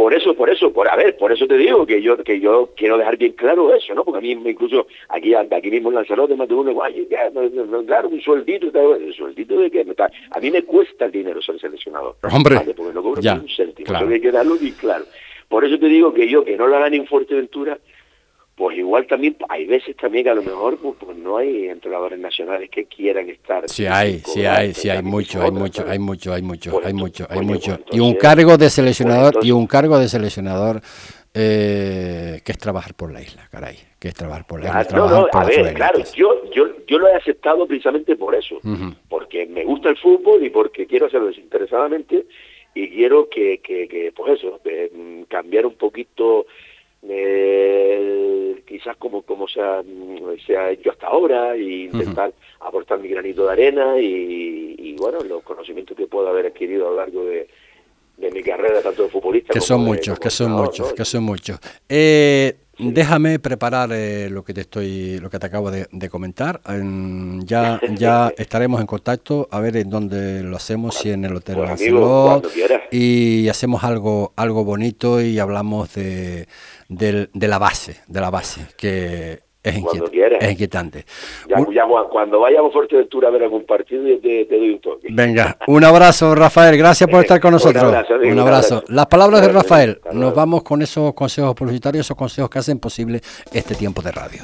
Por eso, por eso, por a ver, por eso te digo que yo que yo quiero dejar bien claro eso, ¿no? Porque a mí incluso aquí aquí mismo en Lanzarote más de uno, "Ay, ya, no, no, no, claro, un sueldito, ¿un sueldito de qué? A mí me cuesta el dinero ser seleccionador. Hombre, ¿vale? porque no cobro ya, un céntimo, claro. hay que darlo bien claro. Por eso te digo que yo que no lo hagan en Fuerteventura, pues igual también hay veces también que a lo mejor pues, pues no hay entrenadores nacionales que quieran estar. Sí hay, sí hay, sí hay mucho, hay mucho, hay mucho, hay mucho, Pues hay mucho, hay mucho. Y un cargo de seleccionador, y un cargo de seleccionador eh, que es trabajar por la isla, caray, que es trabajar por la isla, Ah, no, trabajar no, por a ver, claro, yo, yo, yo lo he aceptado precisamente por eso, porque me gusta el fútbol y porque quiero hacerlo desinteresadamente y quiero que, que, que pues eso, eh, mm, cambiar un poquito eh, quizás como, como se, ha, mm, se ha hecho hasta ahora e intentar aportar mi granito de arena y, y, bueno, los conocimientos que puedo haber adquirido a lo largo de, de mi carrera, tanto de futbolista Que como son de- muchos, como que son muchos, ¿no? que son muchos. Déjame preparar eh, lo que te estoy, lo que te acabo de, de comentar. En- ya, ya estaremos en contacto a ver en dónde lo hacemos, si en el hotel Pues, amigo, y hacemos algo, algo bonito y hablamos de, del- de la base, de la base que es, Cuando inquiet- quieras. es inquietante. Ya, ya cuando vayamos a Fuerteventura a ver algún partido, yo te, te doy un toque. Venga, un abrazo, Rafael. Gracias por estar con Un nosotros. abrazo, Un abrazo. Las palabras de Rafael. Nos vamos con esos consejos publicitarios, esos consejos que hacen posible este tiempo de radio.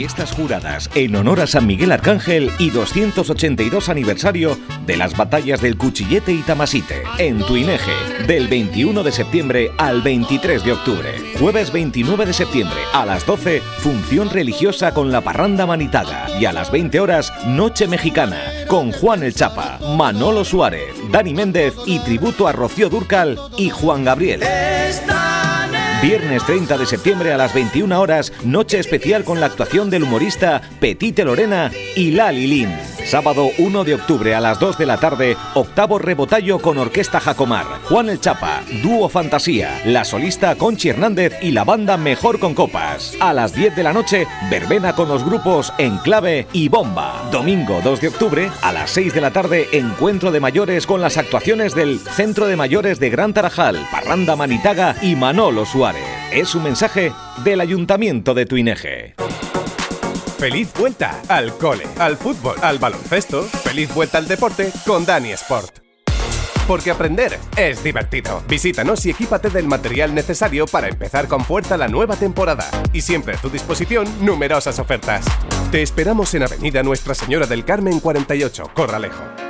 Fiestas juradas en honor a San Miguel Arcángel y 282 aniversario de las batallas del Cuchillete y Tamasite en Tuineje, del 21 de septiembre al 23 de octubre. Jueves 29 de septiembre a las 12, función religiosa con la parranda manitaga y a las 20 horas, noche mexicana con Juan el Chapa, Manolo Suárez, Dani Méndez y tributo a Rocío Durcal y Juan Gabriel. Viernes 30 de septiembre a las 21 horas, noche especial con la actuación del humorista Petite Lorena y Lali Lin. Sábado 1 de octubre a las 2 de la tarde, octavo rebotallo con Orquesta Jacomar, Juan el Chapa, Dúo Fantasía, la solista Conchi Hernández y la banda Mejor con Copas. A las 10 de la noche, verbena con los grupos Enclave y Bomba. Domingo 2 de octubre, a las 6 de la tarde, encuentro de mayores con las actuaciones del Centro de Mayores de Gran Tarajal, Parranda Manitaga y Manolo Suárez. Es un mensaje del Ayuntamiento de Tuineje. Feliz vuelta al cole, al fútbol, al baloncesto. Feliz vuelta al deporte con Dani Sport. Porque aprender es divertido. Visítanos y equípate del material necesario para empezar con fuerza la nueva temporada. Y siempre a tu disposición numerosas ofertas. Te esperamos en Avenida Nuestra Señora del Carmen 48, Corralejo.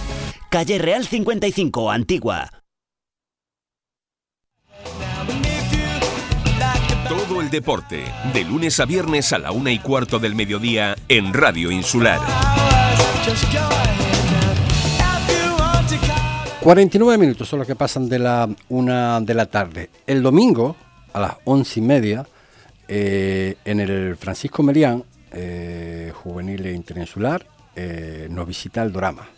Calle Real 55, Antigua. Todo el deporte, de lunes a viernes a la una y cuarto del mediodía en Radio Insular. 49 minutos son los que pasan de la una de la tarde. El domingo, a las once y media, eh, en el Francisco Merián, eh, juvenil e interinsular, eh, nos visita el Dorama.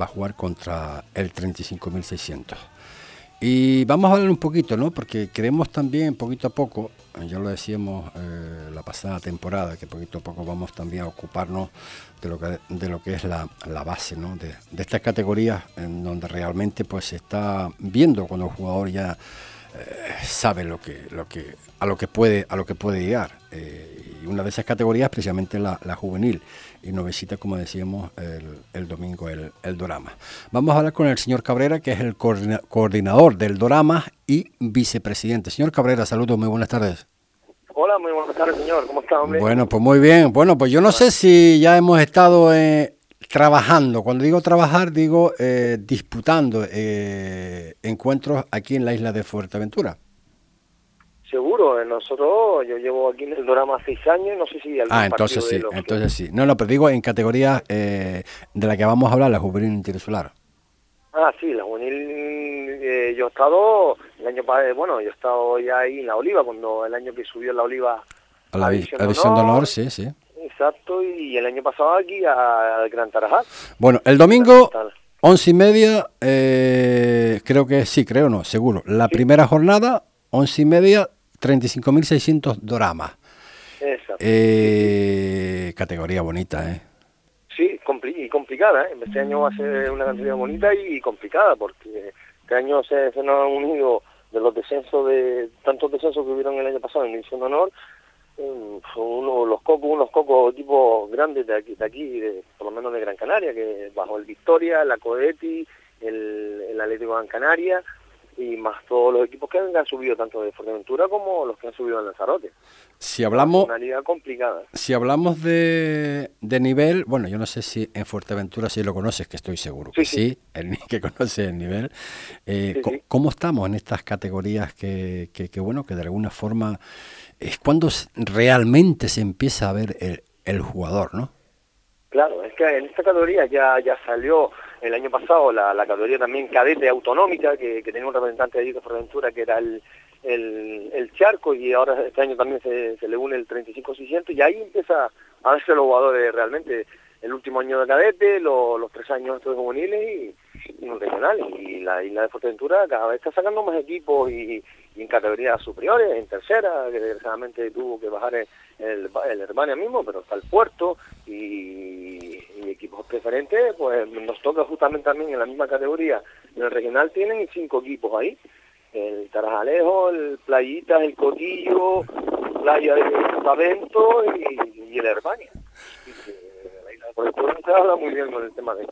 Va a jugar contra el 35.600. Y vamos a hablar un poquito, ¿no? Porque queremos también, poquito a poco, ya lo decíamos eh, la pasada temporada, que poquito a poco vamos también a ocuparnos de lo que, de lo que es la, la base, ¿no? De, estas categorías en donde realmente pues se está viendo cuando el jugador ya eh, sabe lo que, lo que, a lo que puede, a lo que puede llegar. Eh, y una de esas categorías precisamente la juvenil y nos visita, como decíamos, el, el domingo el, el, Dorama. Vamos a hablar con el señor Cabrera, que es el coordinador del Dorama y vicepresidente. Señor Cabrera, saludos, muy buenas tardes. Hola, muy buenas tardes, señor. ¿Cómo está, hombre? Bueno, pues muy bien. Bueno, pues yo no sé si ya hemos estado eh, trabajando. Cuando digo trabajar, digo eh, disputando eh, encuentros aquí en la isla de Fuerteventura. Seguro, nosotros, yo llevo aquí en el Dorama seis años, no sé si Ah, entonces sí, entonces sí. No, no, pero digo en categorías eh, de la que vamos a hablar, la juvenil interinsular. Ah, sí, la juvenil, eh, yo he estado, el año pasado, bueno, yo he estado ya ahí en la Oliva, cuando el año que subió la Oliva a la, división, de honor, sí, sí. Exacto, y el año pasado aquí al Gran Tarajá. Bueno, el domingo, once y media, eh, creo que sí, creo no, seguro. La sí. primera jornada, once y media, 35.600 doramas. Exacto. Eh, categoría bonita, ¿eh? Sí, compli y complicada, ¿eh? Este año va a ser una categoría bonita y complicada, porque este año se, se nos han unido de los descensos, de tantos descensos que hubieron el año pasado en División de Honor, uno, los cocos, unos cocos equipos grandes de aquí, de aquí de, por lo menos de Gran Canaria, que bajo el Victoria, la Codetti, el, el Atlético de Gran Canaria, y más todos los equipos que han subido tanto de Fuerteventura como los que han subido en Lanzarote. Si hablamos una liga complicada. Si hablamos de, de nivel, bueno, yo no sé si en Fuerteventura si lo conoces, que estoy seguro sí, que sí, sí el que conoce el nivel. Eh, sí, sí. ¿Cómo estamos en estas categorías que, que, que, bueno, que de alguna forma es cuando realmente se empieza a ver el, el jugador, ¿no? Claro, es que en esta categoría ya ya salió el año pasado la, la categoría también cadete autonómica, que, que tenía un representante de de Fuerteventura que era el, el, el, Charco, y ahora este año también se, se le une el 35-600, y ahí empieza a verse los jugadores realmente. El último año de cadete, lo, los tres años estos juveniles y, y. Y la isla de Fuerteventura cada vez está sacando más equipos y, y en categorías superiores, en tercera, que desgraciadamente tuvo que bajar el, el, el mismo, pero está el Puerto y, y, equipos preferentes, pues nos toca justamente también en la misma categoría. En el regional tienen cinco equipos ahí, el Tarajalejo, el Playitas, el Cotillo, Playa de Pavento y, y el Hermania. La isla de Fuerteventura se habla muy bien con el tema de,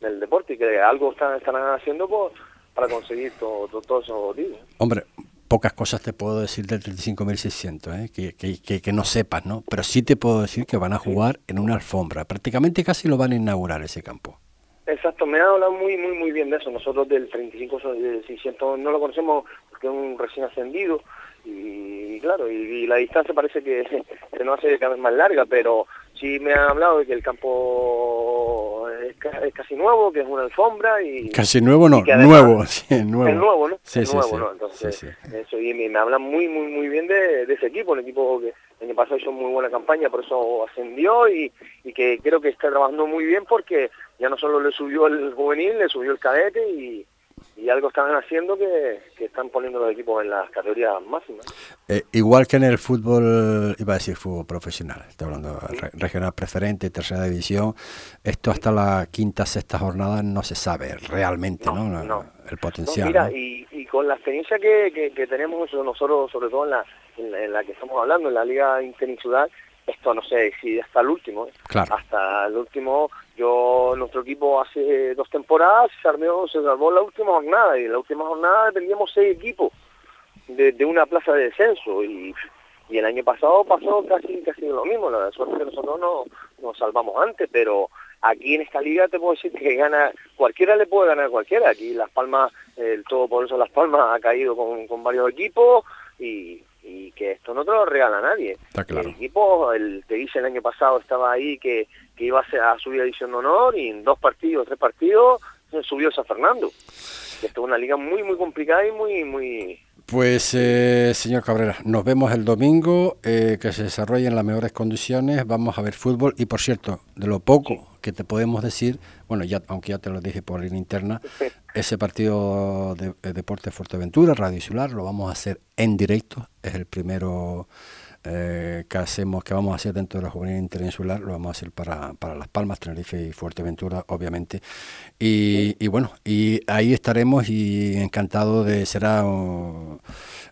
del deporte y que algo están, están haciendo por, para conseguir todos todo, todo esos objetivos. Hombre, pocas cosas te puedo decir del 35.600, ¿eh? que, que, que, que, no sepas, ¿no? Pero sí te puedo decir que van a jugar en una alfombra. Prácticamente casi lo van a inaugurar ese campo. Exacto, me ha hablado muy, muy, muy bien de eso. Nosotros del 35.600 no lo conocemos porque es un recién ascendido y, claro, y, y, la distancia parece que se nos hace cada vez más larga, pero sí me han hablado de que el campo es, es, casi nuevo, que es una alfombra y... Casi nuevo no, además, nuevo, sí, nuevo. Es nuevo, ¿no? Sí, es sí, nuevo, sí, ¿no? Entonces, eso, y me, me, hablan muy, muy, muy bien de, de, ese equipo, un equipo que el año pasado hizo muy buena campaña, por eso ascendió y, y que creo que está trabajando muy bien porque ya no solo le subió el juvenil, le subió el cadete y y algo están haciendo que, que, están poniendo los equipos en las categorías máximas. Eh, igual que en el fútbol, iba a decir fútbol profesional, estoy hablando sí. re, regional preferente, tercera división, esto hasta la quinta, sexta jornada no se sabe realmente, ¿no? no, no. El potencial. mira, y, y, con la experiencia que, que, que, tenemos nosotros, sobre todo en la, en la, en la que estamos hablando, en la Liga Interinsular, esto no sé si hasta el último, ¿eh? claro. hasta el último, yo, nuestro equipo hace dos temporadas se armó, se salvó la última jornada y en la última jornada teníamos seis equipos de, de una plaza de descenso y, y el año pasado pasó casi casi lo mismo, la suerte que nosotros no nos salvamos antes, pero aquí en esta liga te puedo decir que gana, cualquiera le puede ganar a cualquiera, aquí Las Palmas, el todo por eso Las Palmas ha caído con, con varios equipos y, y que esto no te lo regala nadie. Está claro. El equipo, el, te dice el año pasado estaba ahí que, que iba a, a subir a División de Honor y en dos partidos, tres partidos, se subió San Fernando. Esto es una liga muy, muy complicada y muy, muy, pues, eh, señor Cabrera, nos vemos el domingo, eh, que se desarrolle en las mejores condiciones, vamos a ver fútbol y, por cierto, de lo poco que te podemos decir, bueno, ya aunque ya te lo dije por línea interna, ese partido de, de Deporte Fuerteventura, Radio Insular, lo vamos a hacer en directo, es el primero eh, que hacemos, que vamos a hacer dentro de la juvenil interinsular, lo vamos a hacer para, para Las Palmas, Tenerife y Fuerteventura, obviamente. Y, y bueno, y ahí estaremos y encantado de, será uh,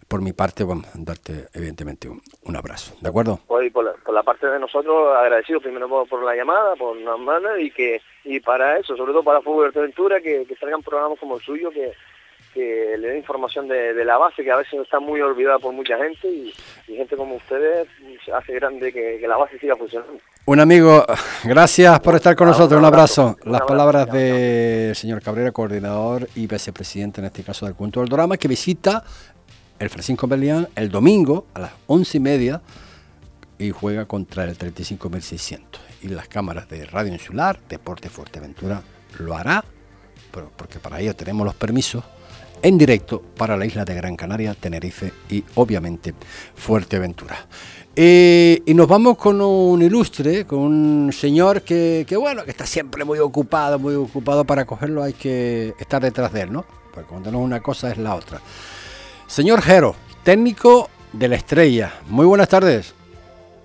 por mi parte, bueno, darte evidentemente un, un abrazo, ¿de acuerdo? Pues por la, por la, parte de nosotros, agradecido primero por, por la llamada, por la mano y que y para eso, sobre todo para Fútbol Fuerteventura, que, que salgan programas como el suyo, que que le den información de, de, la base, que a veces está muy olvidada por mucha gente y, y gente como ustedes hace grande que, que, la base siga funcionando. Un amigo, gracias por estar con nosotros, un abrazo. Las palabras del señor Cabrera, coordinador y vicepresidente en este caso del Punto del Drama, que visita el Francisco Belián el domingo a las once y media y juega contra el 35.600. Y las cámaras de Radio Insular, Deporte Fuerteventura, lo hará, pero porque para ello tenemos los permisos en directo para la isla de Gran Canaria, Tenerife y obviamente Fuerteventura. Eh, y nos vamos con un ilustre, con un señor que, que, bueno, que está siempre muy ocupado, muy ocupado. Para cogerlo hay que estar detrás de él, ¿no? Porque cuando no es una cosa es la otra. Señor Jero, técnico de la Estrella. Muy buenas tardes.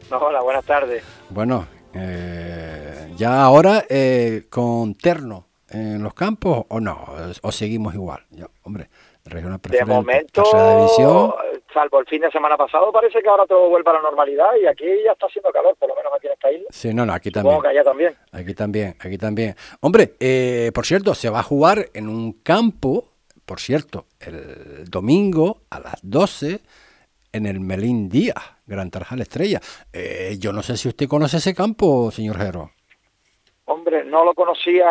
Hola, buenas tardes. Bueno, eh, ya ahora eh, con terno en los campos o no? ¿O seguimos igual? Hombre, regional de momento, división. salvo el fin de semana pasado, parece que ahora todo vuelve a la normalidad y aquí ya está haciendo calor, por lo menos aquí en esta isla. Sí, no, no, aquí también. Supongo que allá también. Aquí también, aquí también. Hombre, eh, por cierto, se va a jugar en un campo, por cierto, el domingo a las 12 en el Melín Díaz, Gran Tarjal Estrella. Eh, yo no sé si usted conoce ese campo, señor Jero. Hombre, no lo conocía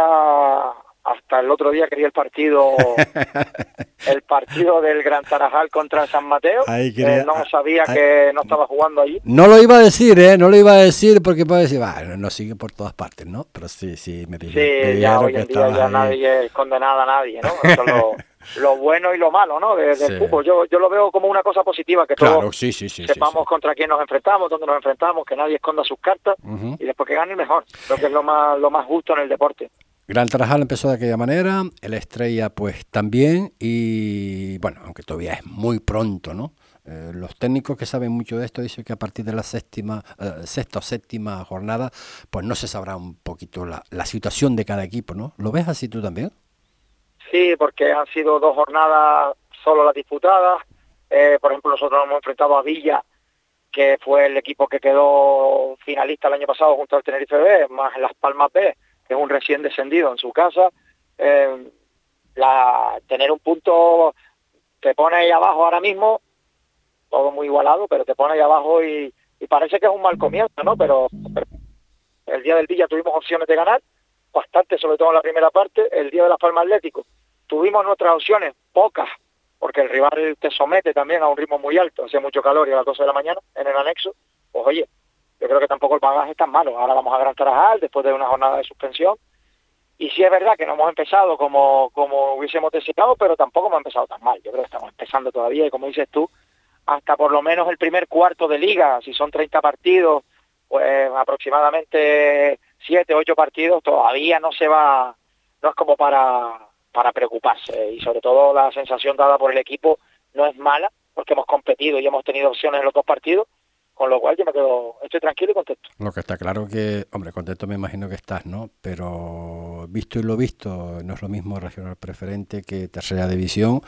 hasta el otro día quería el partido el partido del Gran Tarajal contra el San Mateo quería, eh, no sabía que no estaba jugando allí no lo iba a decir eh no lo iba a decir porque puede decir va no sigue por todas partes no pero sí sí me dijeron, sí me ya hoy en día ya ahí. nadie es condenada a nadie no Eso lo, bueno y lo malo no del de sí. fútbol yo yo lo veo como una cosa positiva que claro, todos sí, sí, sí, sepamos contra quién nos enfrentamos dónde nos enfrentamos que nadie esconda sus cartas uh -huh. y después que gane el mejor creo que es lo más lo más justo en el deporte Gran Tarajal empezó de aquella manera, el Estrella pues también y bueno, aunque todavía es muy pronto, ¿no? Eh, los técnicos que saben mucho de esto dicen que a partir de la séptima, eh, sexta o séptima jornada pues no se sabrá un poquito la, la, situación de cada equipo, ¿no? ¿Lo ves así tú también? Sí, porque han sido dos jornadas solo las disputadas, eh, por ejemplo nosotros nos hemos enfrentado a Villa que fue el equipo que quedó finalista el año pasado junto al Tenerife B, más Las Palmas B, que es un recién descendido en su casa, eh, la, tener un punto te pone ahí abajo ahora mismo, todo muy igualado, pero te pone ahí abajo y, y parece que es un mal comienzo, ¿no? Pero, el día del Villa tuvimos opciones de ganar, bastante, sobre todo en la primera parte, el día de la Palma Atlético tuvimos nuestras opciones, pocas, porque el rival te somete también a un ritmo muy alto, hace mucho calor y a las 12 de la mañana en el anexo, pues oye, yo creo que tampoco el bagaje es tan malo. Ahora vamos a Gran Tarajal después de una jornada de suspensión. Y sí es verdad que no hemos empezado como, como hubiésemos deseado, pero tampoco hemos empezado tan mal. Yo creo que estamos empezando todavía y como dices tú, hasta por lo menos el primer cuarto de liga, si son 30 partidos, pues aproximadamente 7, 8 partidos, todavía no se va, no es como para, para preocuparse. Y sobre todo la sensación dada por el equipo no es mala, porque hemos competido y hemos tenido opciones en los dos partidos, con lo cual yo me quedo, estoy tranquilo y contento. Lo que está claro que, hombre, contento me imagino que estás, ¿no? Pero visto y lo visto, no es lo mismo regional preferente que tercera división.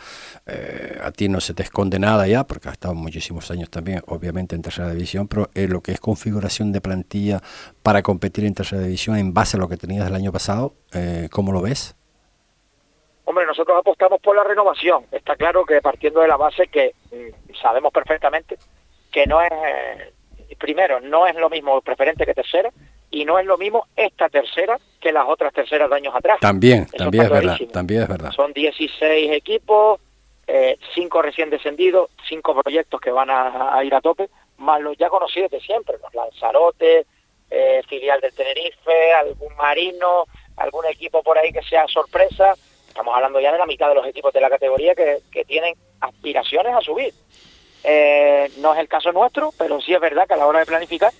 Eh, a ti no se te esconde nada ya, porque has estado muchísimos años también, obviamente, en tercera división, pero lo que es configuración de plantilla para competir en tercera división en base a lo que tenías el año pasado, eh, ¿cómo lo ves? Hombre, nosotros apostamos por la renovación. Está claro que partiendo de la base que mm, sabemos perfectamente que no es, primero, no es lo mismo preferente que tercera, y no es lo mismo esta tercera que las otras terceras de años atrás. También, también es verdad, también es verdad. Son 16 equipos, eh, 5 recién descendidos, 5 proyectos que van a, ir a tope, más los ya conocidos de siempre, los Lanzarote, eh, filial del Tenerife, algún marino, algún equipo por ahí que sea sorpresa. Estamos hablando ya de la mitad de los equipos de la categoría que, que tienen aspiraciones a subir. Eh, no es el caso nuestro, pero sí es verdad que a la hora de planificar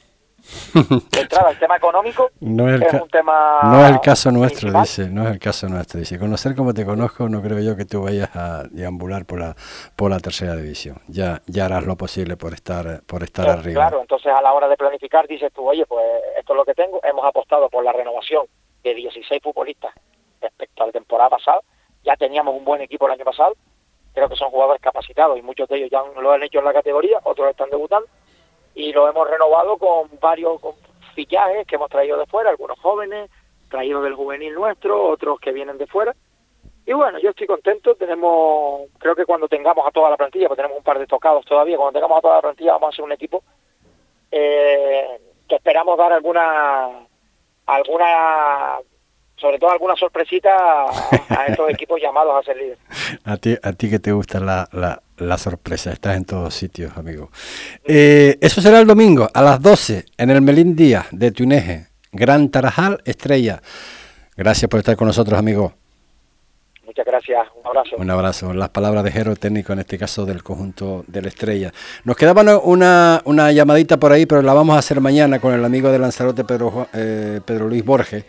entrada, el tema económico no es, el un tema no es el caso nuestro dice no es el caso nuestro dice. Conocer como te conozco no creo yo que tú vayas a deambular por la por la tercera división. Ya ya harás lo posible por estar por estar arriba. claro entonces a la hora de planificar dices tú oye pues esto es lo que tengo hemos apostado por la renovación de 16 futbolistas respecto a la temporada pasada ya teníamos un buen equipo el año pasado creo que son jugadores capacitados y muchos de ellos ya lo han hecho en la categoría otros están debutando y lo hemos renovado con varios fichajes que hemos traído de fuera, algunos jóvenes, traídos del juvenil nuestro, otros que vienen de fuera. Y bueno, yo estoy contento, tenemos, creo que cuando tengamos a toda la plantilla, porque tenemos un par de tocados todavía, cuando tengamos a toda la plantilla vamos a hacer un equipo eh, que esperamos dar alguna, alguna sobre todo alguna sorpresita a, estos equipos llamados a ser líderes. A ti, a ti que te gusta la, la, la sorpresa, estás en todos sitios, amigo. Eh, eso será el domingo a las 12 en el Melín Díaz de Tuneje, Gran Tarajal, Estrella. Gracias por estar con nosotros, amigo. Muchas gracias, un abrazo. Un abrazo. Las palabras de Jero Técnico, en este caso del conjunto de la Estrella. Nos quedaba una, una llamadita por ahí, pero la vamos a hacer mañana con el amigo de Lanzarote, Pedro, eh, Pedro Luis Borges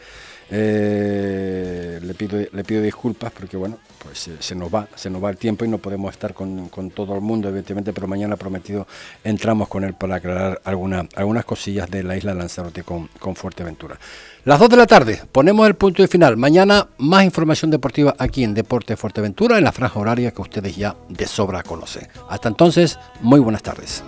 eh, le, pido, le pido disculpas porque bueno, pues eh, se, nos va, se nos va el tiempo y no podemos estar con, todo el mundo, evidentemente, pero mañana prometido entramos con él para aclarar alguna, algunas cosillas de la isla Lanzarote con, con Fuerteventura. Las 2 de la tarde, ponemos el punto de final. Mañana más información deportiva aquí en Deporte Fuerteventura, en la franja horaria que ustedes ya de sobra conocen. Hasta entonces, muy buenas tardes.